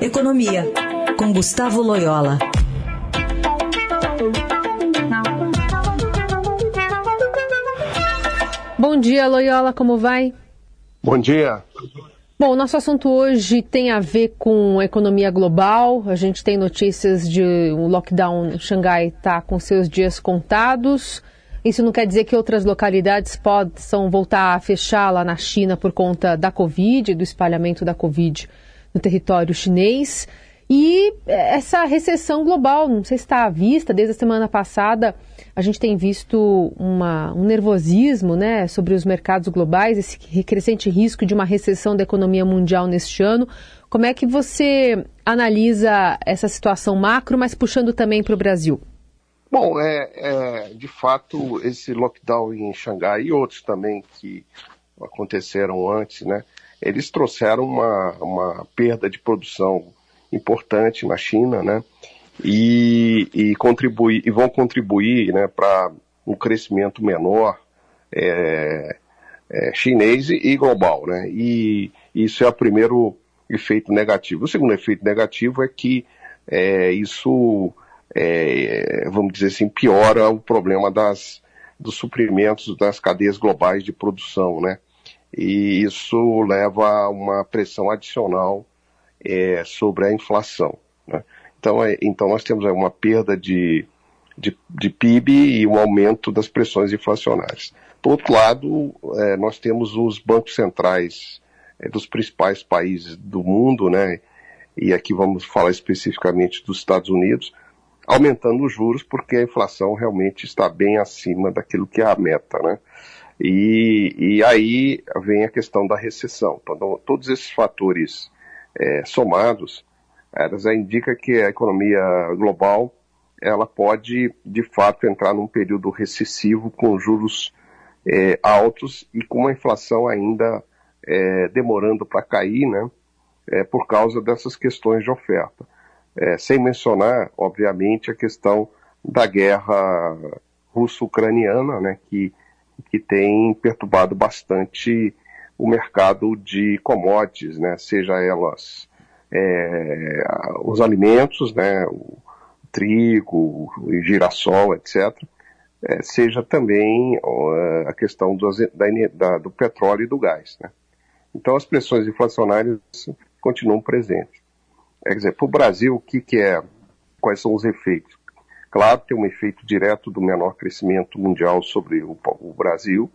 Economia, com Gustavo Loyola. Bom dia, Loyola, como vai? Bom dia. Bom, nosso assunto hoje tem a ver com economia global. A gente tem notícias de um lockdown em Xangai está com seus dias contados. Isso não quer dizer que outras localidades possam voltar a fechar lá na China por conta da Covid, do espalhamento da Covid no território chinês. E essa recessão global, não sei se está à vista, desde a semana passada a gente tem visto uma, um nervosismo né, sobre os mercados globais, esse crescente risco de uma recessão da economia mundial neste ano. Como é que você analisa essa situação macro, mas puxando também para o Brasil? Bom, é, é, de fato, esse lockdown em Xangai e outros também que aconteceram antes, né, eles trouxeram uma, uma perda de produção importante na China, né, e, e, contribuir, e vão contribuir né, para um crescimento menor é, é, chinês e global. Né? E isso é o primeiro efeito negativo. O segundo efeito negativo é que é, isso, é, vamos dizer assim, piora o problema das, dos suprimentos das cadeias globais de produção. Né? E isso leva a uma pressão adicional é, sobre a inflação. Né? Então, é, então nós temos uma perda de, de, de, PIB e um aumento das pressões inflacionárias. Por outro lado, é, nós temos os bancos centrais é, dos principais países do mundo, né, e aqui vamos falar especificamente dos Estados Unidos, aumentando os juros porque a inflação realmente está bem acima daquilo que é a meta, né? E, e aí vem a questão da recessão. Então, todos esses fatores é, somados ela já indica que a economia global ela pode, de fato, entrar num período recessivo com juros é, altos e com uma inflação ainda é, demorando para cair, né, é, por causa dessas questões de oferta. É, sem mencionar, obviamente, a questão da guerra russo-ucraniana, né, que, que tem perturbado bastante o mercado de commodities, né, seja elas é, os alimentos, né, o trigo, o girassol, etc., é, seja também a questão do, da, do petróleo e do gás. Né? Então as pressões inflacionárias continuam presentes. Quer dizer, para o Brasil, o que, que é, quais são os efeitos? Claro, tem um efeito direto do menor crescimento mundial sobre o, o Brasil,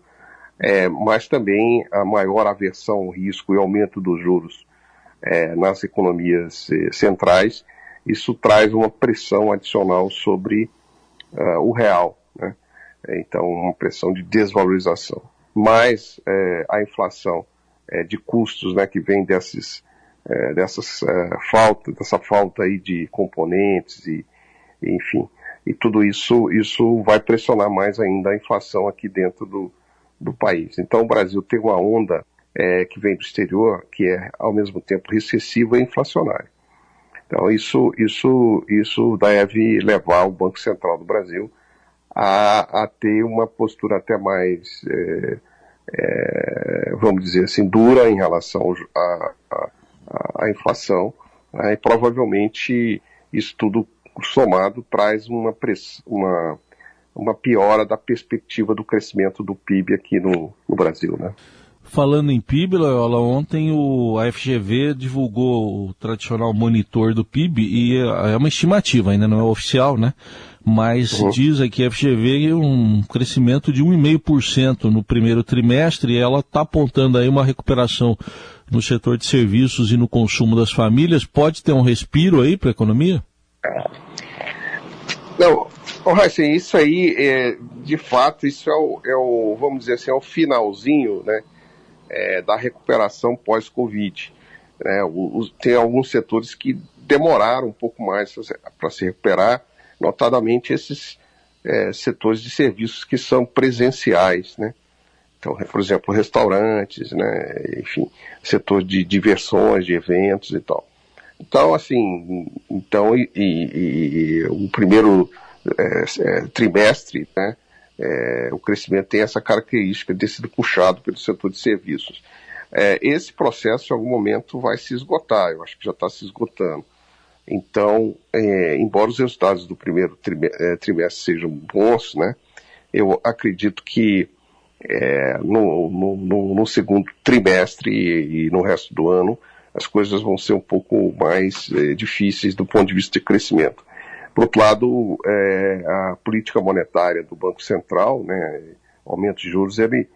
é, mas também a maior aversão ao risco e aumento dos juros é, nas economias eh, centrais, isso traz uma pressão adicional sobre uh, o real, né? então uma pressão de desvalorização. Mas é, a inflação é, de custos né, que vem desses, é, dessas falta, dessa falta aí de componentes e, enfim, e tudo isso, isso vai pressionar mais ainda a inflação aqui dentro do, do país. Então o Brasil tem uma onda é, que vem do exterior, que é ao mesmo tempo recessivo e inflacionário. Então isso, isso, isso deve levar o Banco Central do Brasil a, a ter uma postura até mais, é, é, vamos dizer assim, dura em relação à inflação. Né, e provavelmente isso tudo somado traz uma, uma, uma piora da perspectiva do crescimento do PIB aqui no, no Brasil. Né? Falando em PIB, Loyola, ontem o, a FGV divulgou o tradicional monitor do PIB e é, é uma estimativa, ainda não é oficial, né? Mas uhum. diz aqui a FGV um crescimento de 1,5% no primeiro trimestre e ela está apontando aí uma recuperação no setor de serviços e no consumo das famílias. Pode ter um respiro aí para a economia? Não, oh, Raíssa, isso aí, é, de fato, isso é o, é o, vamos dizer assim, é o finalzinho, né? é, da recuperação pós-Covid. É, tem alguns setores que demoraram um pouco mais para se recuperar, notadamente esses é, setores de serviços que são presenciais, né? Então, por exemplo, restaurantes, né? Enfim, setor de diversões, de eventos e tal. Então, assim, então, e, e, e o primeiro é, é trimestre, né? é, o crescimento tem essa característica de ser puxado pelo setor de serviços. é, esse processo em algum momento vai se esgotar, eu acho que já está se esgotando. Então, é, embora os resultados do primeiro é, trimestre sejam bons, né, eu acredito que é, no, no, no, segundo trimestre e, e, no resto do ano as coisas vão ser um pouco mais é, difíceis do ponto de vista de crescimento. Por outro lado, é, a política monetária do Banco Central, né, aumento de juros, ele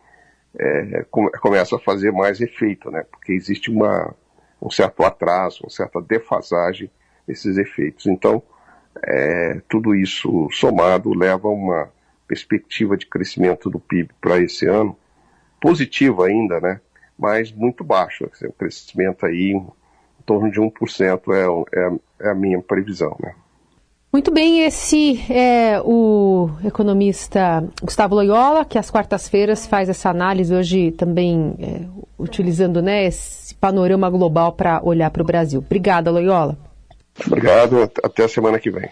é, começa a fazer mais efeito, né, porque existe uma, um certo atraso, uma certa defasagem nesses efeitos. Então, tudo isso somado leva a uma perspectiva de crescimento do PIB para esse ano positiva ainda, né, mas muito baixo. O crescimento aí em torno de 1% é, é, é a minha previsão, né. Muito bem, esse é o economista Gustavo Loyola, que às quartas-feiras faz essa análise, hoje também é, utilizando né, esse panorama global para olhar para o Brasil. Obrigada, Loyola. Obrigado, até a semana que vem.